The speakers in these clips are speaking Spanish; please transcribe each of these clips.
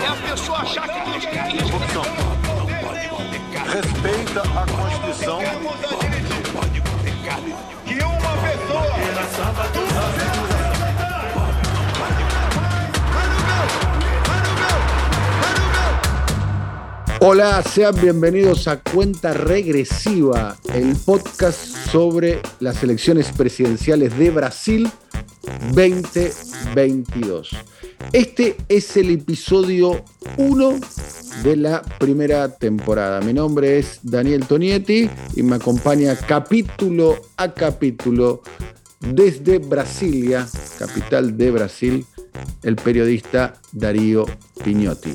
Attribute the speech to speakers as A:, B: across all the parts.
A: É a pessoa achar que quer isso.
B: Corrupção. Respeita a Constituição.
C: que uma pessoa
D: Hola, sean bienvenidos a Cuenta Regresiva, el podcast sobre las elecciones presidenciales de Brasil 2022. Este es el episodio 1 de la primera temporada. Mi nombre es Daniel Tonietti y me acompaña capítulo a capítulo desde Brasilia, capital de Brasil, el periodista Darío Piñotti.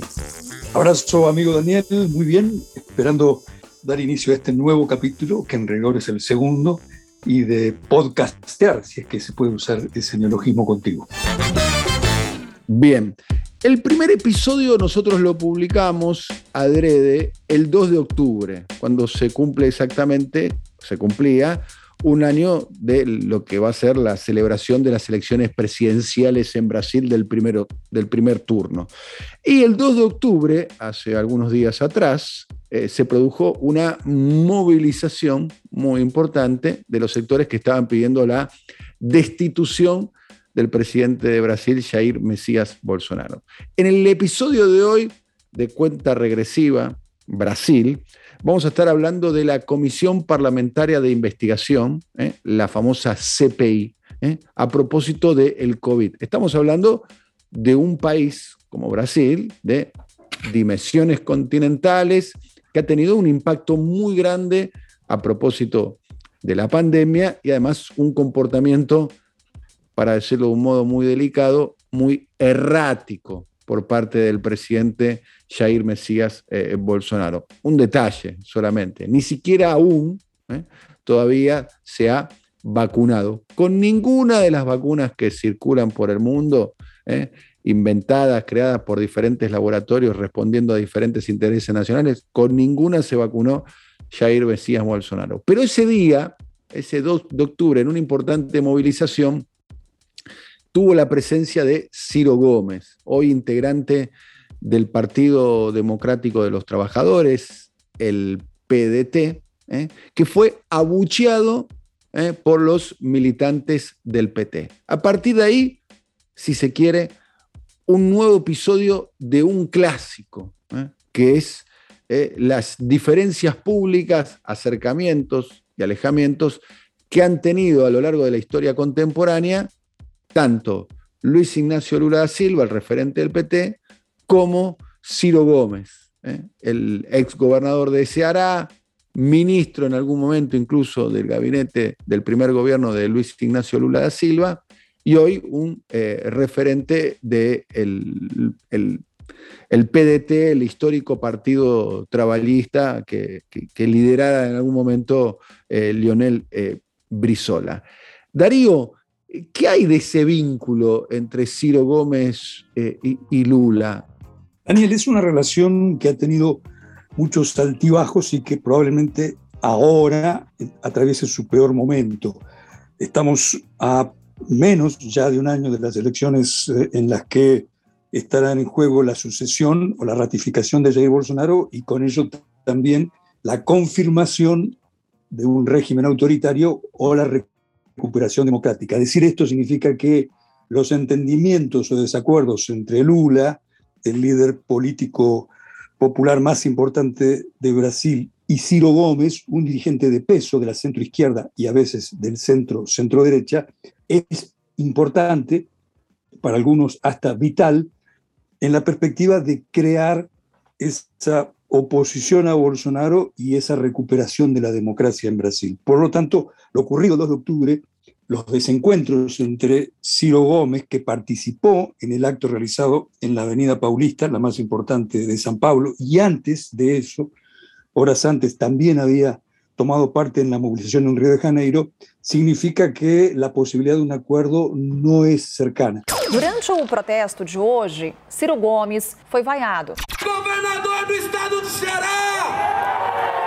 E: Abrazo, amigo Daniel, muy bien, esperando dar inicio a este nuevo capítulo, que en rigor es el segundo, y de podcastear, si es que se puede usar ese neologismo contigo.
D: Bien, el primer episodio nosotros lo publicamos adrede el 2 de octubre, cuando se cumple exactamente, se cumplía un año de lo que va a ser la celebración de las elecciones presidenciales en Brasil del, primero, del primer turno. Y el 2 de octubre, hace algunos días atrás, eh, se produjo una movilización muy importante de los sectores que estaban pidiendo la destitución del presidente de Brasil, Jair Mesías Bolsonaro. En el episodio de hoy de Cuenta Regresiva, Brasil, vamos a estar hablando de la Comisión Parlamentaria de Investigación, ¿eh? la famosa CPI, ¿eh? a propósito del COVID. Estamos hablando de un país como Brasil, de dimensiones continentales, que ha tenido un impacto muy grande a propósito de la pandemia y además un comportamiento, para decirlo de un modo muy delicado, muy errático por parte del presidente Jair Mesías eh, Bolsonaro. Un detalle solamente, ni siquiera aún eh, todavía se ha vacunado con ninguna de las vacunas que circulan por el mundo, eh, inventadas, creadas por diferentes laboratorios respondiendo a diferentes intereses nacionales, con ninguna se vacunó Jair Mesías Bolsonaro. Pero ese día, ese 2 de octubre, en una importante movilización, tuvo la presencia de Ciro Gómez, hoy integrante del Partido Democrático de los Trabajadores, el PDT, ¿eh? que fue abucheado ¿eh? por los militantes del PT. A partir de ahí, si se quiere, un nuevo episodio de un clásico, ¿eh? que es las diferencias públicas, acercamientos y alejamientos que han tenido a lo largo de la historia contemporánea tanto Luis Ignacio Lula da Silva, el referente del PT, como Ciro Gómez, ¿eh? el ex gobernador de Ceará, ministro en algún momento incluso del gabinete del primer gobierno de Luis Ignacio Lula da Silva, y hoy un eh, referente del de el, el, PDT, el histórico partido que, que liderara en algún momento eh, Lionel Brizola. Darío, ¿Qué hay de ese vínculo entre Ciro Gómez eh, y, Lula?
E: Daniel, es una relación que ha tenido muchos altibajos y que probablemente ahora atraviese su peor momento. Estamos a menos ya de un año de las elecciones eh, en las que estarán en juego la sucesión o la ratificación de Jair Bolsonaro y con ello también la confirmación de un régimen autoritario o la recuperación democrática. Decir esto significa que los entendimientos o desacuerdos entre Lula, el líder político popular más importante de Brasil, y Ciro Gómez, un dirigente de peso de la centroizquierda y a veces del centro centro-derecha, es importante, para algunos hasta vital, en la perspectiva de crear esa oposición a Bolsonaro y esa recuperación de la democracia en Brasil. Por lo tanto, lo ocurrido el 2 de octubre los desencuentros entre Ciro Gómez, que participó en el acto realizado en la Avenida Paulista, la más importante de San Pablo, y antes de eso, horas antes, también había tomado parte en la movilización en Río de Janeiro, significa que la posibilidad de un acuerdo no es cercana.
F: Durante o protesto de hoje, Ciro Gomes foi vaiado.
A: Governador do estado do Ceará!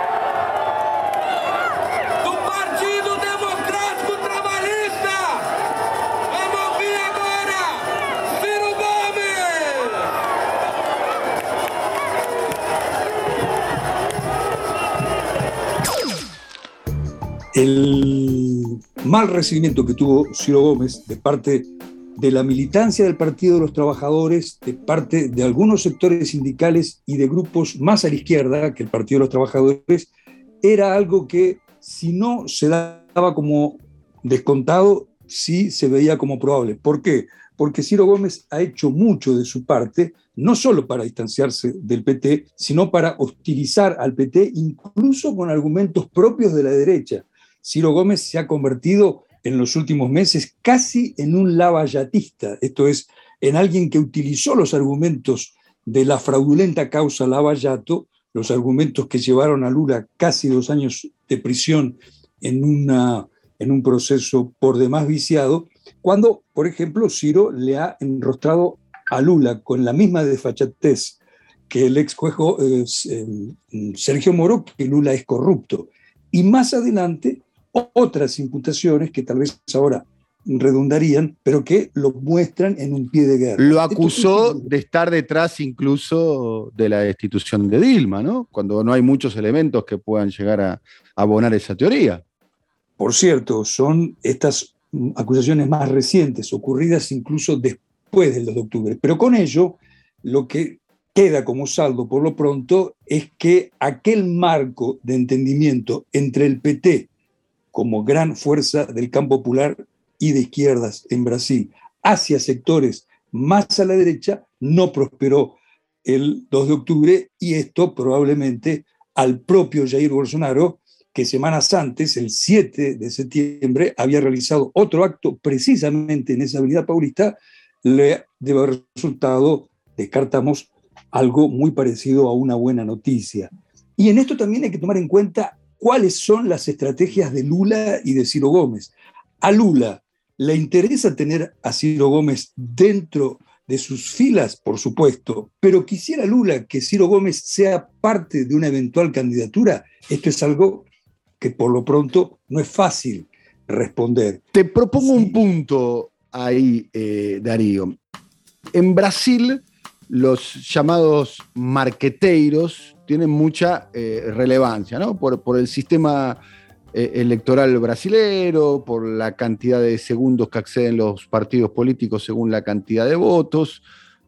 E: El mal recibimiento que tuvo Ciro Gómez de parte de la militancia del Partido de los Trabajadores, de parte de algunos sectores sindicales y de grupos más a la izquierda que el Partido de los Trabajadores, era algo que si no se daba como descontado, sí se veía como probable. ¿Por qué? Porque Ciro Gómez ha hecho mucho de su parte, no solo para distanciarse del PT, sino para hostilizar al PT, incluso con argumentos propios de la derecha. Ciro Gómez se ha convertido en los últimos meses casi en un lavallatista, esto es, en alguien que utilizó los argumentos de la fraudulenta causa Lavallato, los argumentos que llevaron a Lula casi dos años de prisión en, una, en un proceso por demás viciado, cuando, por ejemplo, Ciro le ha enrostrado a Lula con la misma desfachatez que el ex juez eh, Sergio Moro, que Lula es corrupto. Y más adelante otras imputaciones que tal vez ahora redundarían, pero que lo muestran en un pie de guerra.
D: Lo acusó de estar detrás incluso de la destitución de Dilma, ¿no? Cuando no hay muchos elementos que puedan llegar a abonar esa teoría.
E: Por cierto, son estas acusaciones más recientes, ocurridas incluso después del 2 de octubre. Pero con ello, lo que queda como saldo por lo pronto es que aquel marco de entendimiento entre el PT como gran fuerza del campo popular y de izquierdas en Brasil hacia sectores más a la derecha, no prosperó el 2 de octubre y esto probablemente al propio Jair Bolsonaro, que semanas antes, el 7 de septiembre, había realizado otro acto precisamente en esa avenida paulista, le debe haber resultado, descartamos, algo muy parecido a una buena noticia. Y en esto también hay que tomar en cuenta cuáles son las estrategias de Lula y de Ciro Gómez. A Lula le interesa tener a Ciro Gómez dentro de sus filas, por supuesto, pero quisiera Lula que Ciro Gómez sea parte de una eventual candidatura. Esto es algo que por lo pronto no es fácil responder.
D: Te propongo un punto ahí, eh, Darío. En Brasil, los llamados marqueteiros tienen mucha eh, relevancia, ¿no? Por, el sistema eh, electoral brasilero, por la cantidad de segundos que acceden los partidos políticos según la cantidad de votos.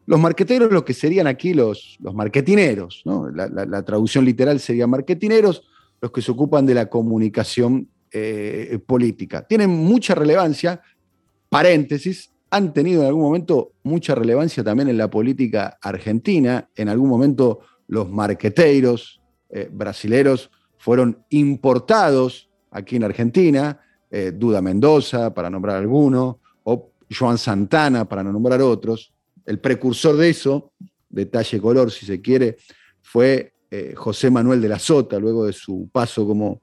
D: Los marqueteros, lo que serían aquí los, los marketineros, ¿no? la, traducción literal sería marketineros, los que se ocupan de la comunicación eh, política. Tienen mucha relevancia, paréntesis, han tenido en algún momento mucha relevancia también en la política argentina, en algún momento los marqueteiros eh, brasileros fueron importados aquí en Argentina, eh, Duda Mendoza, para nombrar alguno, o Joan Santana, para no nombrar otros. El precursor de eso, detalle color si se quiere, fue eh, José Manuel de la Sota, luego de su paso como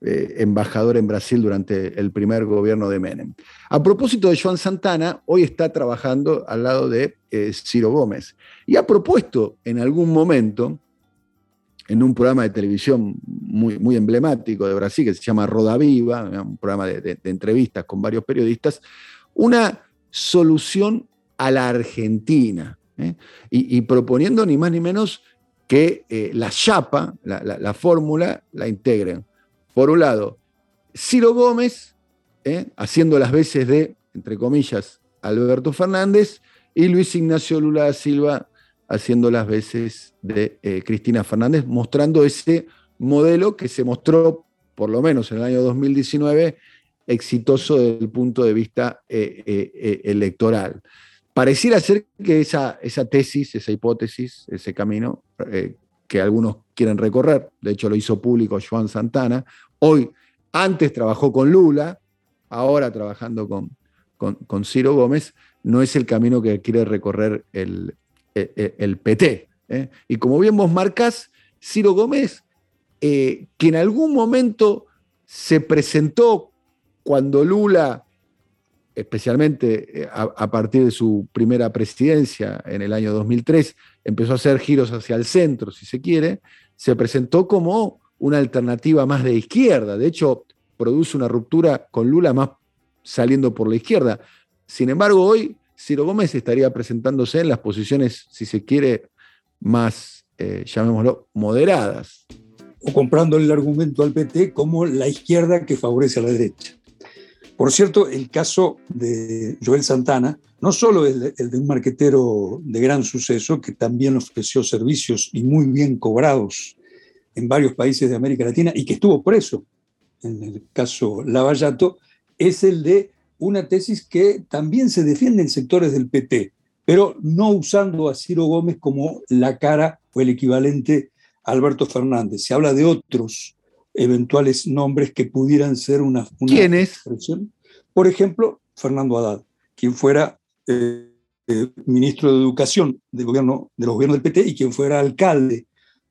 D: embajador en Brasil durante el primer gobierno de Menem. A propósito de Joan Santana, hoy está trabajando al lado de Ciro Gómez y ha propuesto en algún momento, en un programa de televisión muy, emblemático de Brasil que se llama Roda Viva, un programa de, entrevistas con varios periodistas, una solución a la Argentina, ¿eh? y, proponiendo ni más ni menos que eh, la chapa, la, fórmula, la integren. Por un lado, Ciro Gómez, ¿eh? haciendo las veces de, entre comillas, Alberto Fernández, y Luis Ignacio Lula da Silva haciendo las veces de eh, Cristina Fernández, mostrando ese modelo que se mostró, por lo menos en el año 2019, exitoso desde el punto de vista eh, electoral. Pareciera ser que esa, esa tesis, esa hipótesis, ese camino que algunos quieren recorrer, de hecho lo hizo público Joan Santana, hoy antes trabajó con Lula, ahora trabajando con, con, Ciro Gómez, no es el camino que quiere recorrer el, el, PT. ¿eh? Y como bien vos marcas, Ciro Gómez, eh, que en algún momento se presentó cuando Lula, especialmente eh, a, partir de su primera presidencia en el año 2003, empezó a hacer giros hacia el centro, si se quiere, se presentó como una alternativa más de izquierda. De hecho, produce una ruptura con Lula más saliendo por la izquierda. Sin embargo, hoy Ciro Gómez estaría presentándose en las posiciones, si se quiere, más, eh, llamémoslo, moderadas.
E: O comprando el argumento al PT como la izquierda que favorece a la derecha. Por cierto, el caso de Joel Santana no solo es el de un marquetero de gran suceso que también ofreció servicios y muy bien cobrados en varios países de América Latina y que estuvo preso en el caso Lavallato, es el de una tesis que también se defiende en sectores del PT, pero no usando a Ciro Gómez como la cara o el equivalente a Alberto Fernández. Se habla de otros eventuales nombres que pudieran ser una, una
D: ¿Quiénes?
E: Por ejemplo, Fernando Haddad, quien fuera eh, eh, ministro de Educación del gobierno, de los gobiernos del PT y quien fuera alcalde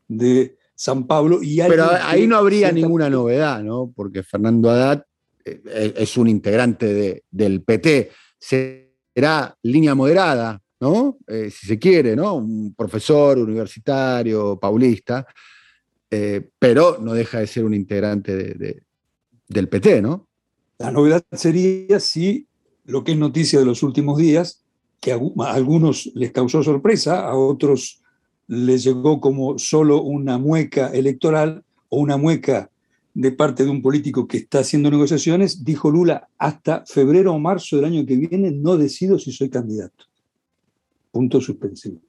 E: de San Pablo. Y
D: Pero ahí no habría ninguna novedad, ¿no? Porque Fernando Haddad eh, es un integrante del PT. Será línea moderada, ¿no? Eh, si se quiere, ¿no? Un profesor universitario, paulista, eh, pero no deja de ser un integrante del PT, ¿no?
E: La novedad sería si lo que es noticia de los últimos días, que a algunos les causó sorpresa, a otros les llegó como solo una mueca electoral o una mueca de parte de un político que está haciendo negociaciones, dijo Lula, hasta febrero o marzo del año que viene no decido si soy candidato. Puntos suspensivos.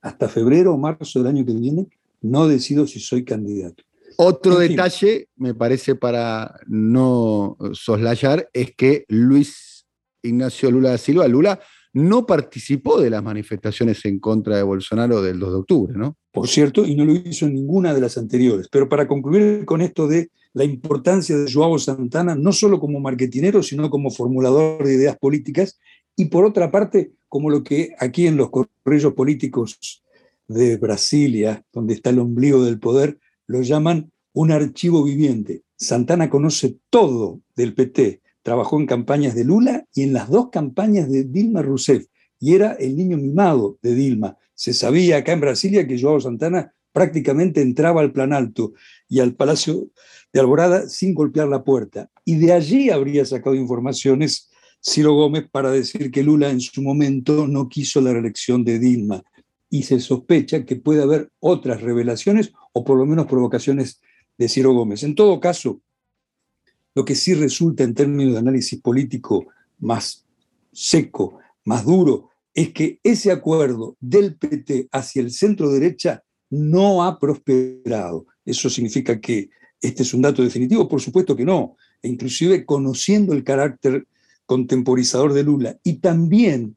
E: Hasta febrero o marzo del año que viene no decido si soy candidato.
D: Otro detalle, me parece para no soslayar, es que Luis Ignacio Lula da Silva, Lula, no participó de las manifestaciones en contra de Bolsonaro del 2 de octubre, ¿no?
E: Por cierto, y no lo hizo en ninguna de las anteriores. Pero para concluir con esto de la importancia de Joao Santana, no solo como marketinero, sino como formulador de ideas políticas, y por otra parte, como lo que aquí en los corrillos políticos de Brasilia, donde está el ombligo del poder, lo llaman un archivo viviente. Santana conoce todo del PT, trabajó en campañas de Lula y en las dos campañas de Dilma Rousseff, y era el niño mimado de Dilma. Se sabía acá en Brasilia que Joao Santana prácticamente entraba al Plan Alto y al Palacio de Alborada sin golpear la puerta. Y de allí habría sacado informaciones Ciro Gómez para decir que Lula en su momento no quiso la reelección de Dilma. Y se sospecha que puede haber otras revelaciones o por lo menos provocaciones de Ciro Gómez. En todo caso, lo que sí resulta en términos de análisis político más seco, más duro, es que ese acuerdo del PT hacia el centro derecha no ha prosperado. Eso significa que este es un dato definitivo, por supuesto que no. E inclusive conociendo el carácter contemporizador de Lula y también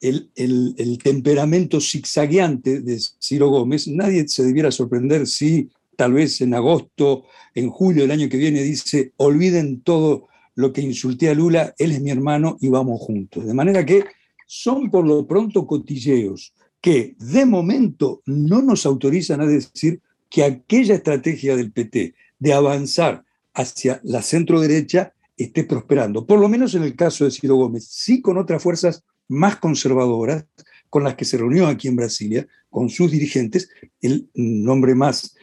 E: el, el temperamento zigzagueante de Ciro Gómez, nadie se debiera sorprender si tal vez en agosto, en julio del año que viene, dice, olviden todo lo que insulté a Lula, él es mi hermano y vamos juntos. De manera que son por lo pronto cotilleos que de momento no nos autorizan a decir que aquella estrategia del PT de avanzar hacia la centro derecha esté prosperando, por lo menos en el caso de Ciro Gómez, sí con otras fuerzas más conservadoras con las que se reunió aquí en Brasilia, con sus dirigentes, el nombre más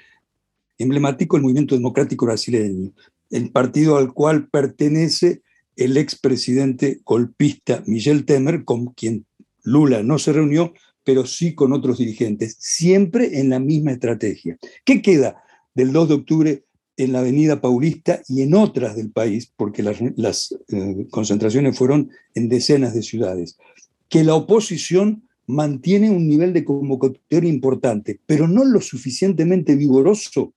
E: emblemático el movimiento democrático brasileño, el partido al cual pertenece el expresidente golpista Michel Temer, con quien Lula no se reunió, pero sí con otros dirigentes, siempre en la misma estrategia. ¿Qué queda del 2 de octubre en la Avenida Paulista y en otras del país, porque las, eh, concentraciones fueron en decenas de ciudades? Que la oposición mantiene un nivel de convocatoria importante, pero no lo suficientemente vigoroso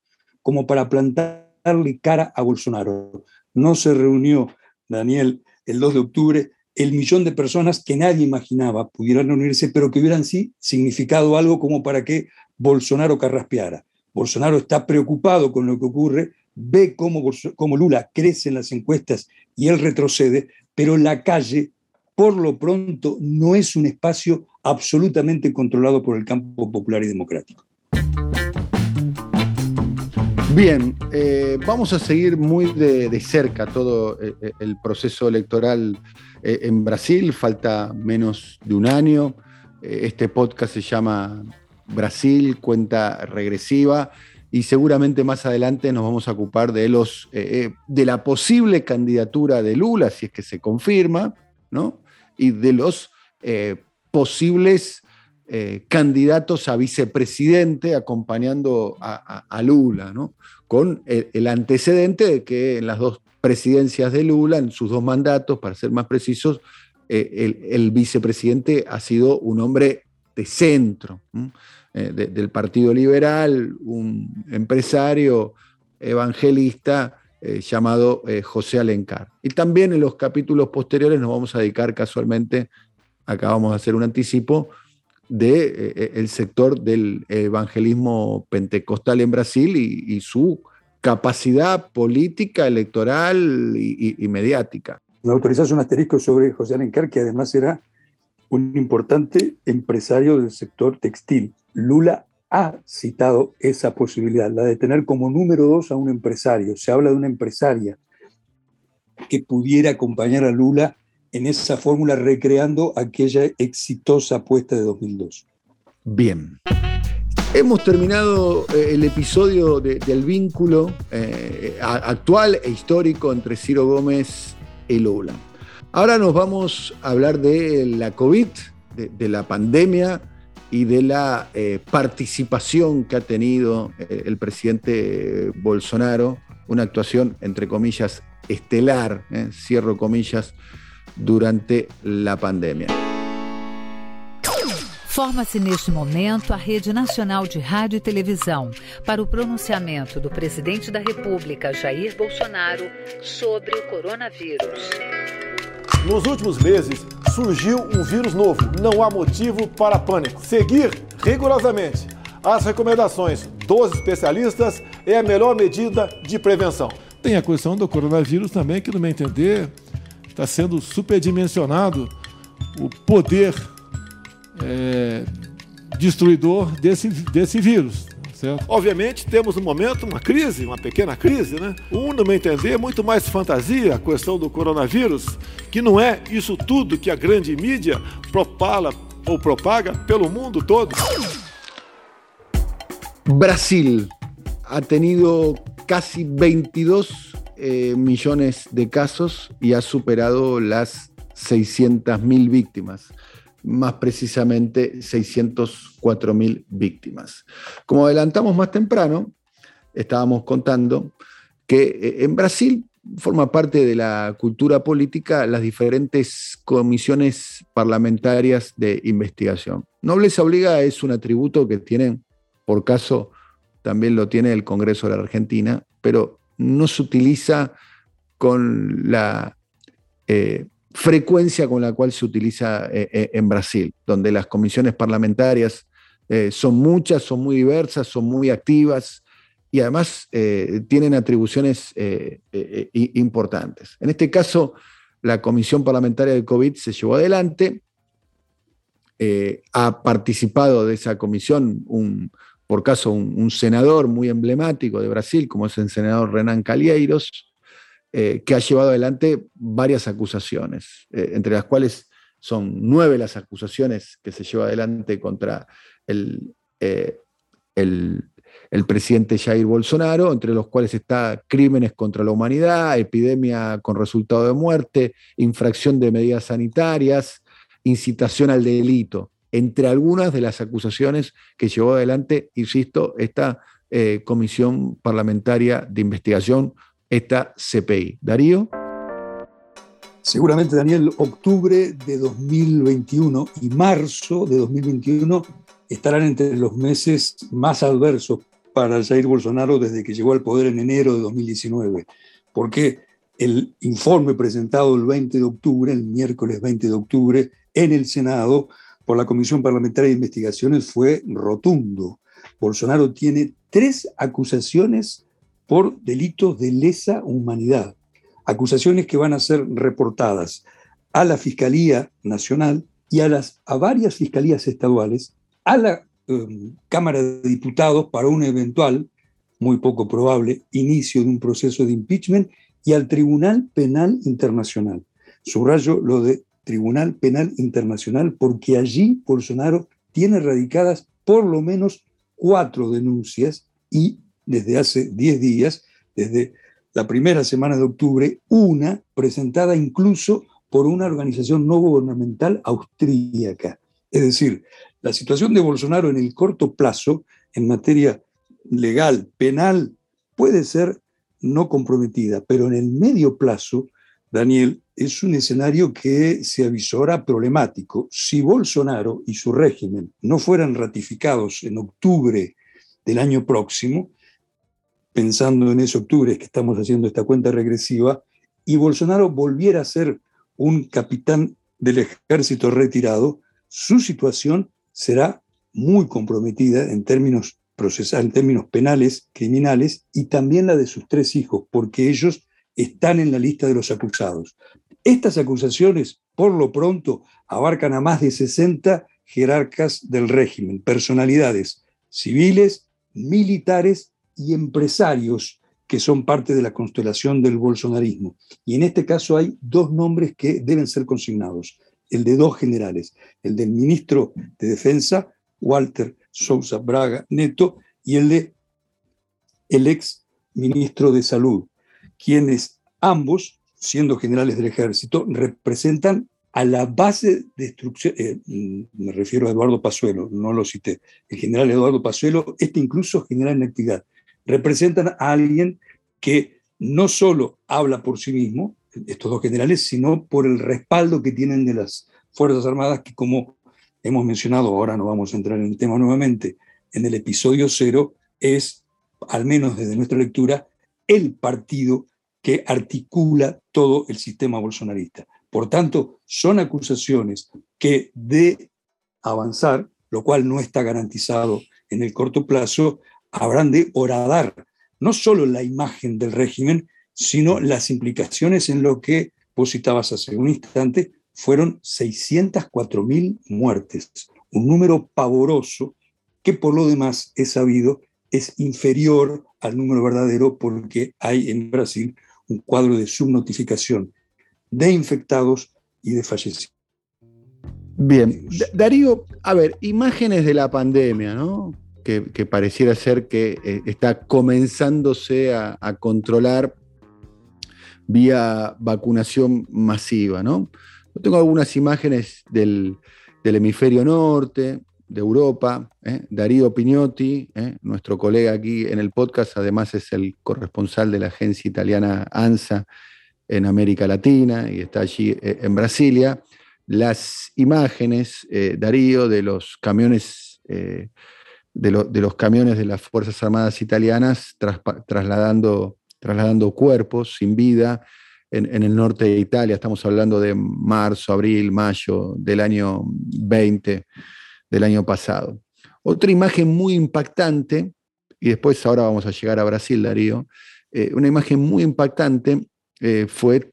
E: como para plantarle cara a Bolsonaro. No se reunió, Daniel, el 2 de octubre, el millón de personas que nadie imaginaba pudieran reunirse, pero que hubieran sí significado algo como para que Bolsonaro carraspeara. Bolsonaro está preocupado con lo que ocurre, ve cómo, cómo Lula crece en las encuestas y él retrocede, pero la calle, por lo pronto, no es un espacio absolutamente controlado por el campo popular y democrático.
D: Bien, eh, vamos a seguir muy de, cerca todo eh, eh, el proceso electoral en Brasil. Falta menos de un año. este podcast se llama Brasil, cuenta regresiva. Y seguramente más adelante nos vamos a ocupar de, los, de la posible candidatura de Lula, si es que se confirma, ¿no? y de los posibles eh, candidatos a vicepresidente acompañando a, Lula, ¿no? con el, antecedente de que en las dos presidencias de Lula, en sus dos mandatos, para ser más precisos, eh, el, vicepresidente ha sido un hombre de centro, eh, del Partido Liberal, un empresario evangelista llamado José Alencar. Y también en los capítulos posteriores nos vamos a dedicar casualmente, acabamos de hacer un anticipo, del de, eh, el sector del evangelismo pentecostal en Brasil y, su capacidad política, electoral y, mediática.
E: Me autorizas un asterisco sobre José Alencar, que además era un importante empresario del sector textil. Lula ha citado esa posibilidad, la de tener como número dos a un empresario. Se habla de una empresaria que pudiera acompañar a Lula en esa fórmula recreando aquella exitosa apuesta de 2002.
D: Bien. Hemos terminado eh, el episodio del vínculo eh, actual e histórico entre Ciro Gómez y Lula. Ahora nos vamos a hablar de la COVID, de, la pandemia y de la eh, participación que ha tenido el presidente Bolsonaro, una actuación, entre comillas, estelar, cierro comillas, durante a pandemia.
G: Forma-se neste momento a Rede Nacional de Rádio e Televisão para o pronunciamento do presidente da República, Jair Bolsonaro, sobre o coronavírus.
B: Nos últimos meses, surgiu um vírus novo. Não há motivo para pânico. Seguir rigorosamente as recomendações dos especialistas é a melhor medida de prevenção.
H: Tem a questão do coronavírus também, que, no meu entender, está sendo superdimensionado o poder é, destruidor desse, desse vírus. Certo?
B: Obviamente, temos no momento uma crise, uma pequena crise, né? Um, no meu entender, é muito mais fantasia a questão do coronavírus, que não é isso tudo que a grande mídia propala ou propaga pelo mundo todo.
D: Brasil ha tenido casi 22 Eh, millones de casos y ha superado las 600.000 víctimas, más precisamente 604.000 víctimas. Como adelantamos más temprano, estábamos contando que eh, en Brasil forma parte de la cultura política las diferentes comisiones parlamentarias de investigación. Nobleza Obliga es un atributo que tienen, por caso, también lo tiene el Congreso de la Argentina, pero no se utiliza con la eh, frecuencia con la cual se utiliza eh, eh, en Brasil, donde las comisiones parlamentarias son muchas, son muy diversas, son muy activas y además tienen atribuciones importantes. En este caso, la Comisión Parlamentaria de COVID se llevó adelante. ha participado de esa comisión un, por caso un, senador muy emblemático de Brasil, como es el senador Renan Calheiros, eh, que ha llevado adelante varias acusaciones, eh, entre las cuales son nueve las acusaciones que se lleva adelante contra el, eh, el, el, presidente Jair Bolsonaro, entre los cuales está crímenes contra la humanidad, epidemia con resultado de muerte, infracción de medidas sanitarias, incitación al delito entre algunas de las acusaciones que llevó adelante, insisto, esta eh, Comisión Parlamentaria de Investigación, esta CPI. Darío.
E: Seguramente, Daniel, octubre de 2021 y marzo de 2021 estarán entre los meses más adversos para Jair Bolsonaro desde que llegó al poder en enero de 2019, porque el informe presentado el 20 de octubre, el miércoles 20 de octubre, en el Senado, por la Comisión Parlamentaria de Investigaciones fue rotundo. Bolsonaro tiene tres acusaciones por delitos de lesa humanidad. Acusaciones que van a ser reportadas a la Fiscalía Nacional y a, las, a varias fiscalías estaduales, a la em, Cámara de Diputados para un eventual, muy poco probable, inicio de un proceso de impeachment y al Tribunal Penal Internacional. Subrayo lo de Tribunal Penal Internacional porque allí Bolsonaro tiene radicadas por lo menos cuatro denuncias y desde hace diez días, desde la primera semana de octubre, una presentada incluso por una organización no gubernamental austríaca. Es decir, la situación de Bolsonaro en el corto plazo, en materia legal, penal, puede ser no comprometida, pero en el medio plazo, Daniel, es un escenario que se avisora problemático. Si Bolsonaro y su régimen no fueran ratificados en octubre del año próximo, pensando en ese octubre que estamos haciendo esta cuenta regresiva, y Bolsonaro volviera a ser un capitán del ejército retirado, su situación será muy comprometida en términos procesales, en términos penales, criminales, y también la de sus tres hijos, porque ellos están en la lista de los acusados. Estas acusaciones, por lo pronto, abarcan a más de 60 jerarcas del régimen, personalidades civiles, militares y empresarios que son parte de la constelación del bolsonarismo. Y en este caso hay dos nombres que deben ser consignados, el de dos generales, el del ministro de Defensa, Walter Sousa Braga Neto, y el de el ex ministro de Salud, quienes ambos, siendo generales del ejército, representan a la base de instrucción, eh, me refiero a Eduardo Pazuelo, no lo cité, el general Eduardo Pazuelo, este incluso general en actividad, representan a alguien que no solo habla por sí mismo, estos dos generales, sino por el respaldo que tienen de las Fuerzas Armadas, que como hemos mencionado, ahora no vamos a entrar en el tema nuevamente, en el episodio cero, es, al menos desde nuestra lectura, el partido que articula todo el sistema bolsonarista. Por tanto, son acusaciones que de avanzar, lo cual no está garantizado en el corto plazo, habrán de horadar no solo la imagen del régimen, sino las implicaciones en lo que vos citabas hace un instante, fueron 604.000 muertes, un número pavoroso que por lo demás es sabido es inferior al número verdadero porque hay en Brasil un cuadro de subnotificación de infectados y de fallecidos.
D: Bien, Darío, a ver, imágenes de la pandemia, ¿no? que, pareciera ser que eh, está comenzándose a, controlar vía vacunación masiva. ¿no? Yo tengo algunas imágenes del, hemisferio norte, de Europa. ¿eh? Darío Pignotti, ¿eh? nuestro colega aquí en el podcast, además es el corresponsal de la agencia italiana ANSA en América Latina y está allí en Brasilia. Las imágenes, Darío, de los camiones de, los camiones de las Fuerzas Armadas italianas trasladando, trasladando cuerpos sin vida en, el norte de Italia. Estamos hablando de marzo, abril, mayo del año 20, del año pasado. Otra imagen muy impactante, y después ahora vamos a llegar a Brasil, Darío, eh, una imagen muy impactante eh, fue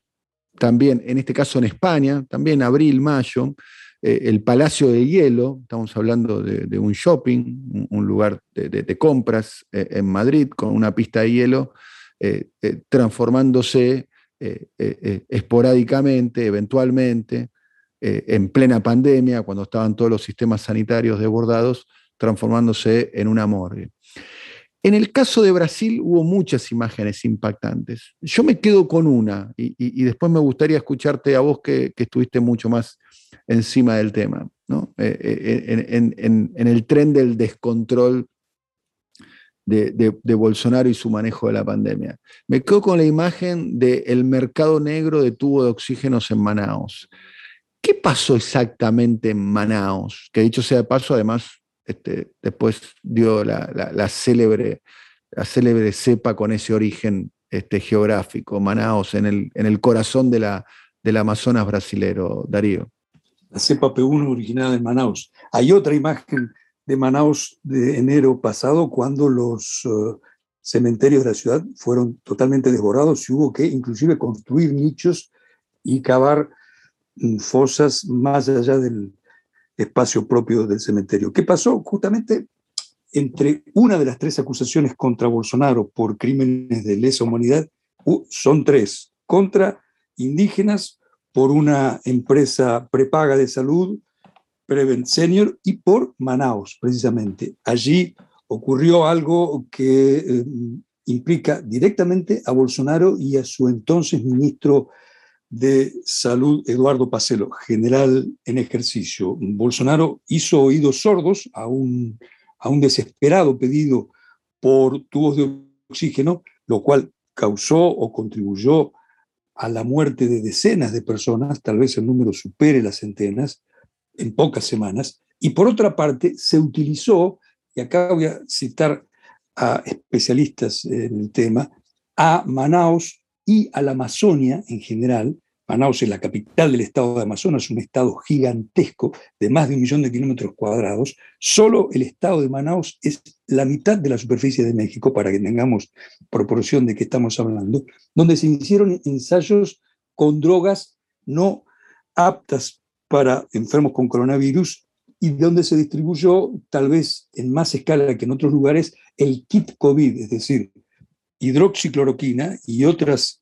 D: también, en este caso en España, también abril, mayo, eh, el Palacio de Hielo, estamos hablando de, un shopping, un, lugar de, compras en Madrid con una pista de hielo, transformándose esporádicamente, eventualmente, en plena pandemia, cuando estaban todos los sistemas sanitarios desbordados, transformándose en una morgue. En el caso de Brasil hubo muchas imágenes impactantes. Yo me quedo con una y, después me gustaría escucharte a vos que, estuviste mucho más encima del tema, eh, eh, en, el tren del descontrol de, Bolsonaro y su manejo de la pandemia. Me quedo con la imagen del mercado negro de tubo de oxígenos en Manaos. ¿Qué pasó exactamente en Manaos? Que dicho sea de paso, además, este, después dio la, célebre, la célebre cepa con ese origen este, geográfico, Manaos, en el, en el corazón de la, del Amazonas brasilero, Darío.
E: La cepa P1 originada en Manaus. Hay otra imagen de Manaus de enero pasado cuando los uh, cementerios de la ciudad fueron totalmente desbordados y hubo que inclusive construir nichos y cavar fosas más allá del espacio propio del cementerio. ¿Qué pasó? Justamente entre una de las tres acusaciones contra Bolsonaro por crímenes de lesa humanidad, son tres, contra indígenas por una empresa prepaga de salud, Prevent Senior, y por Manaus, precisamente. Allí ocurrió algo que eh, implica directamente a Bolsonaro y a su entonces ministro de Salud, Eduardo Pacelo, general en ejercicio. Bolsonaro hizo oídos sordos a un, a un desesperado pedido por tubos de oxígeno, lo cual causó o contribuyó a la muerte de decenas de personas, tal vez el número supere las centenas, en pocas semanas. Y por otra parte, se utilizó y acá voy a citar a especialistas en el tema, a Manaus y a la Amazonia en general. Manaus es la capital del estado de Amazonas, un estado gigantesco de más de un millón de kilómetros cuadrados. Solo el estado de Manaus es la mitad de la superficie de México, para que tengamos proporción de qué estamos hablando, donde se hicieron ensayos con drogas no aptas para enfermos con coronavirus y donde se distribuyó, tal vez en más escala que en otros lugares, el kit COVID, es decir, hidroxicloroquina y otras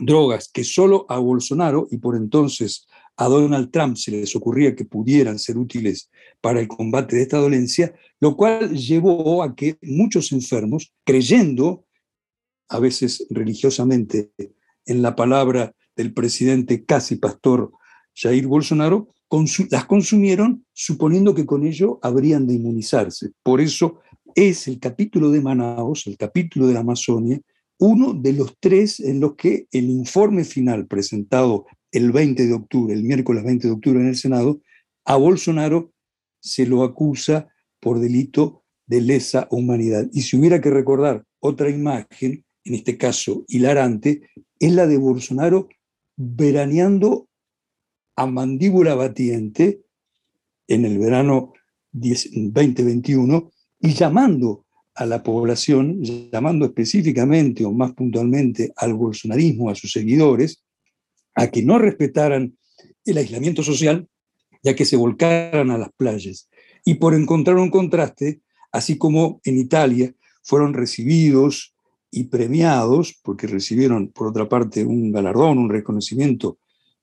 E: drogas que solo a Bolsonaro y por entonces a Donald Trump se les ocurría que pudieran ser útiles para el combate de esta dolencia, lo cual llevó a que muchos enfermos, creyendo, a veces religiosamente, en la palabra del presidente casi pastor Jair Bolsonaro, las consumieron suponiendo que con ello habrían de inmunizarse. Por eso es el capítulo de Manaus, el capítulo de la Amazonia, uno de los tres en los que el informe final presentado el 20 de octubre, el miércoles 20 de octubre en el Senado, a Bolsonaro se lo acusa por delito de lesa humanidad. Y si hubiera que recordar otra imagen, en este caso hilarante, es la de Bolsonaro veraneando a mandíbula batiente en el verano 2021 y llamando a la población, llamando específicamente o más puntualmente al bolsonarismo, a sus seguidores, a que no respetaran el aislamiento social y a que se volcaran a las playas. Y por encontrar un contraste, así como en Italia fueron recibidos y premiados, porque recibieron por otra parte un galardón, un reconocimiento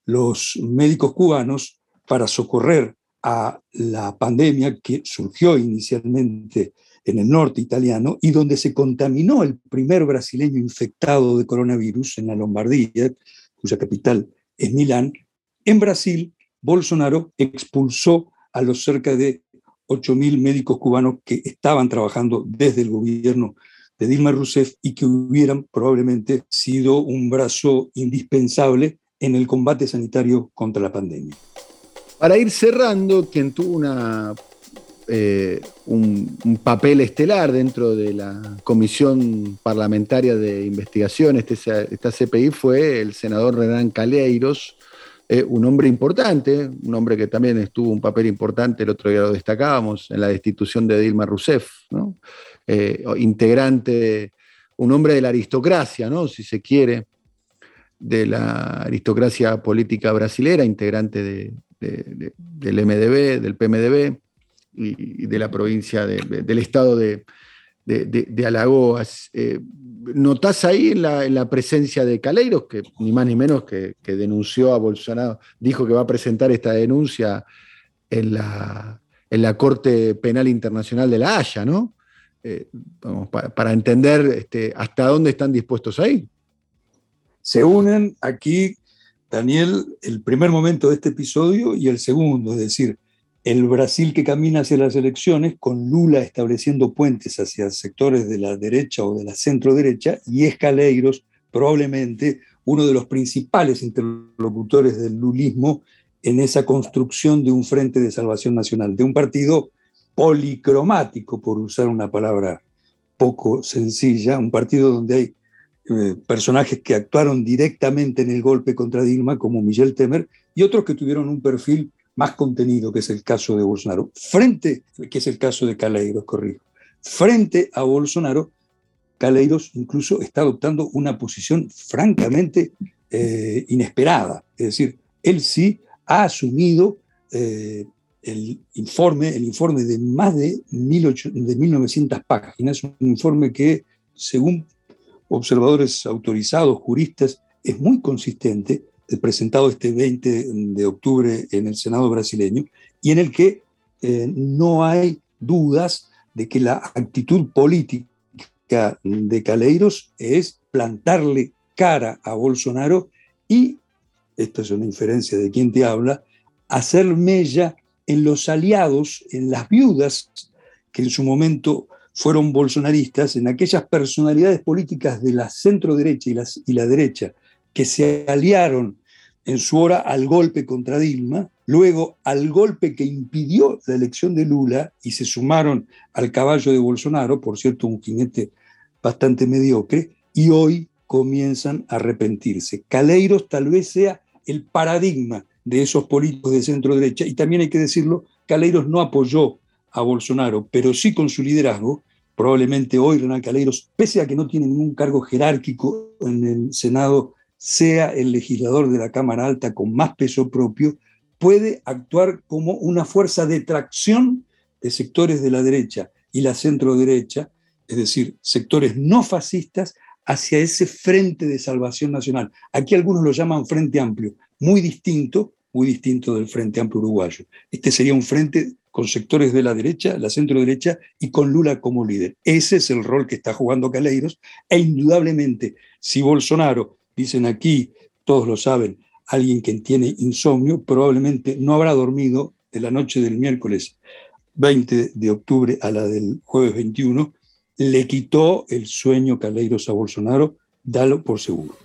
E: los médicos cubanos para socorrer a la pandemia que surgió inicialmente en el norte italiano y donde se contaminó el primer brasileño infectado de coronavirus en la Lombardía, cuya capital es Milán. En Brasil, Bolsonaro expulsó a los cerca de 8.000 médicos cubanos que estaban trabajando desde el gobierno de Dilma Rousseff y que hubieran probablemente sido un brazo indispensable en el combate sanitario contra la pandemia.
D: Para ir cerrando, quien tuvo una, eh, un, papel estelar dentro de la Comisión Parlamentaria de Investigación, este, esta CPI, fue el senador Renan Caleiros, eh, un hombre importante, un hombre que también estuvo un papel importante, el otro día lo destacábamos, en la destitución de Dilma Rousseff, eh, integrante, un hombre de la aristocracia, ¿no? si se quiere, de la aristocracia política brasilera, integrante del MDB, del PMDB y, de la provincia del estado de, Alagoas. Eh, ¿Notás ahí en la, presencia de Caleiros, que ni más ni menos que, denunció a Bolsonaro, dijo que va a presentar esta denuncia en la, en la Corte Penal Internacional de La Haya, ¿no? Eh, para, entender este, hasta dónde están dispuestos ahí.
E: Se unen aquí, Daniel, el primer momento de este episodio y el segundo, es decir, el Brasil que camina hacia las elecciones, con Lula estableciendo puentes hacia sectores de la derecha o de la centro derecha, y Escaleiros, probablemente uno de los principales interlocutores del lulismo en esa construcción de un frente de salvación nacional, de un partido policromático, por usar una palabra poco sencilla, un partido donde hay eh, personajes que actuaron directamente en el golpe contra Dilma, como Michel Temer, y otros que tuvieron un perfil más contenido, que es el caso de Bolsonaro, frente, que es el caso de Caleiros, corrijo, frente a Bolsonaro, Caleiros incluso está adoptando una posición francamente eh, inesperada. Es decir, él sí ha asumido eh, el informe, el informe de más de, de 1900 páginas, un informe que, según observadores autorizados, juristas, es muy consistente, presentado este 20 de octubre en el Senado brasileño, y en el que eh, no hay dudas de que la actitud política de Caleiros es plantarle cara a Bolsonaro y, esto es una inferencia de quien te habla, hacer mella en los aliados, en las viudas que en su momento fueron bolsonaristas, en aquellas personalidades políticas de la centro derecha y la derecha que se aliaron en su hora al golpe contra Dilma, luego al golpe que impidió la elección de Lula y se sumaron al caballo de Bolsonaro, por cierto, un jinete bastante mediocre, y hoy comienzan a arrepentirse. Caleiros tal vez sea el paradigma de esos políticos de centro derecha, y también hay que decirlo, Caleiros no apoyó a Bolsonaro, pero sí con su liderazgo, probablemente hoy Renan Caleiros, pese a que no tiene ningún cargo jerárquico en el Senado, sea el legislador de la Cámara Alta con más peso propio, puede actuar como una fuerza de tracción de sectores de la derecha y la centro derecha, es decir, sectores no fascistas, hacia ese frente de salvación nacional. Aquí algunos lo llaman Frente Amplio, muy distinto, muy distinto del Frente Amplio uruguayo. Este sería un frente con sectores de la derecha, la centro derecha y con Lula como líder. Ese es el rol que está jugando Caleiros e indudablemente si Bolsonaro, dicen aquí, todos lo saben, alguien que tiene insomnio, probablemente no habrá dormido de la noche del miércoles 20 de octubre a la del jueves 21, le quitó el sueño Caleiros a Bolsonaro, dalo por seguro.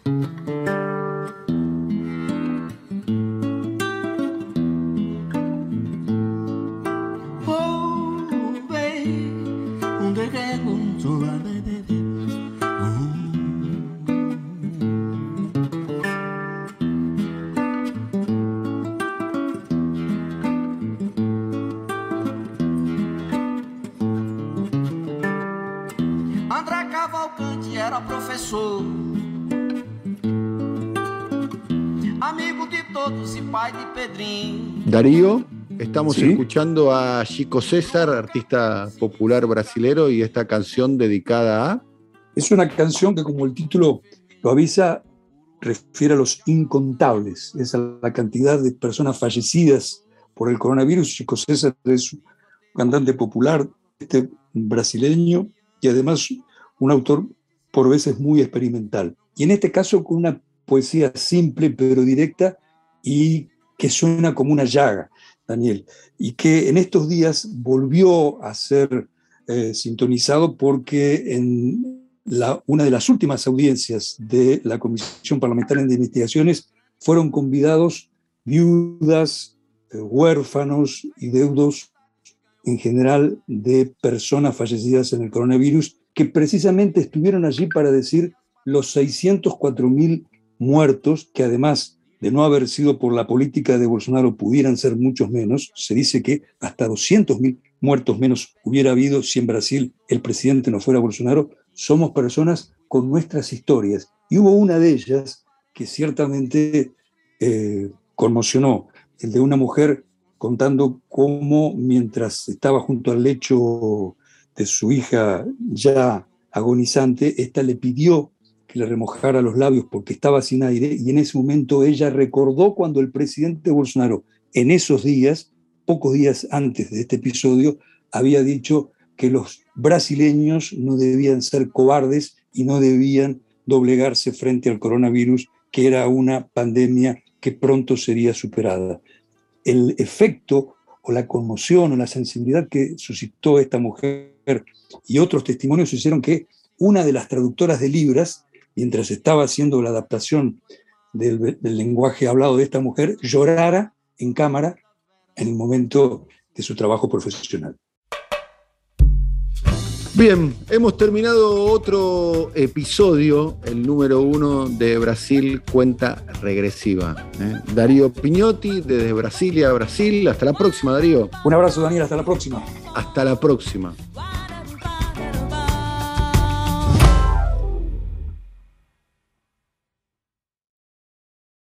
D: Estamos escuchando a Chico César, artista popular brasilero, y esta canción dedicada a...
E: Es una canción que como el título lo avisa, refiere a los incontables, es a la cantidad de personas fallecidas por el coronavirus. Chico César es un cantante popular este brasileño y además un autor por veces muy experimental. Y en este caso con una poesía simple pero directa y que suena como una llaga, Daniel, y que en estos días volvió a ser eh, sintonizado porque en una de las últimas audiencias de la Comisión Parlamentaria de Investigaciones fueron convidados viudas, eh, huérfanos y deudos en general de personas fallecidas en el coronavirus que precisamente estuvieron allí para decir los 604 mil muertos que además de no haber sido por la política de Bolsonaro, pudieran ser muchos menos. Se dice que hasta 200.000 muertos menos hubiera habido si en Brasil el presidente no fuera Bolsonaro. Somos personas con nuestras historias. Y hubo una de ellas que ciertamente eh, conmocionó, el de una mujer contando cómo mientras estaba junto al lecho de su hija ya agonizante, esta le pidió que le remojara los labios porque estaba sin aire y en ese momento ella recordó cuando el presidente Bolsonaro en esos días, pocos días antes de este episodio, había dicho que los brasileños no debían ser cobardes y no debían doblegarse frente al coronavirus, que era una pandemia que pronto sería superada. El efecto o la conmoción o la sensibilidad que suscitó esta mujer y otros testimonios hicieron que una de las traductoras de Libras mientras estaba haciendo la adaptación del, lenguaje hablado de esta mujer, llorara en cámara en el momento de su trabajo profesional.
D: Bien, hemos terminado otro episodio, el número uno de Brasil Cuenta Regresiva. ¿eh? Darío Piñotti, desde Brasilia, Brasil. Hasta la próxima, Darío.
E: Un abrazo, Daniel. Hasta la próxima.
D: Hasta la próxima.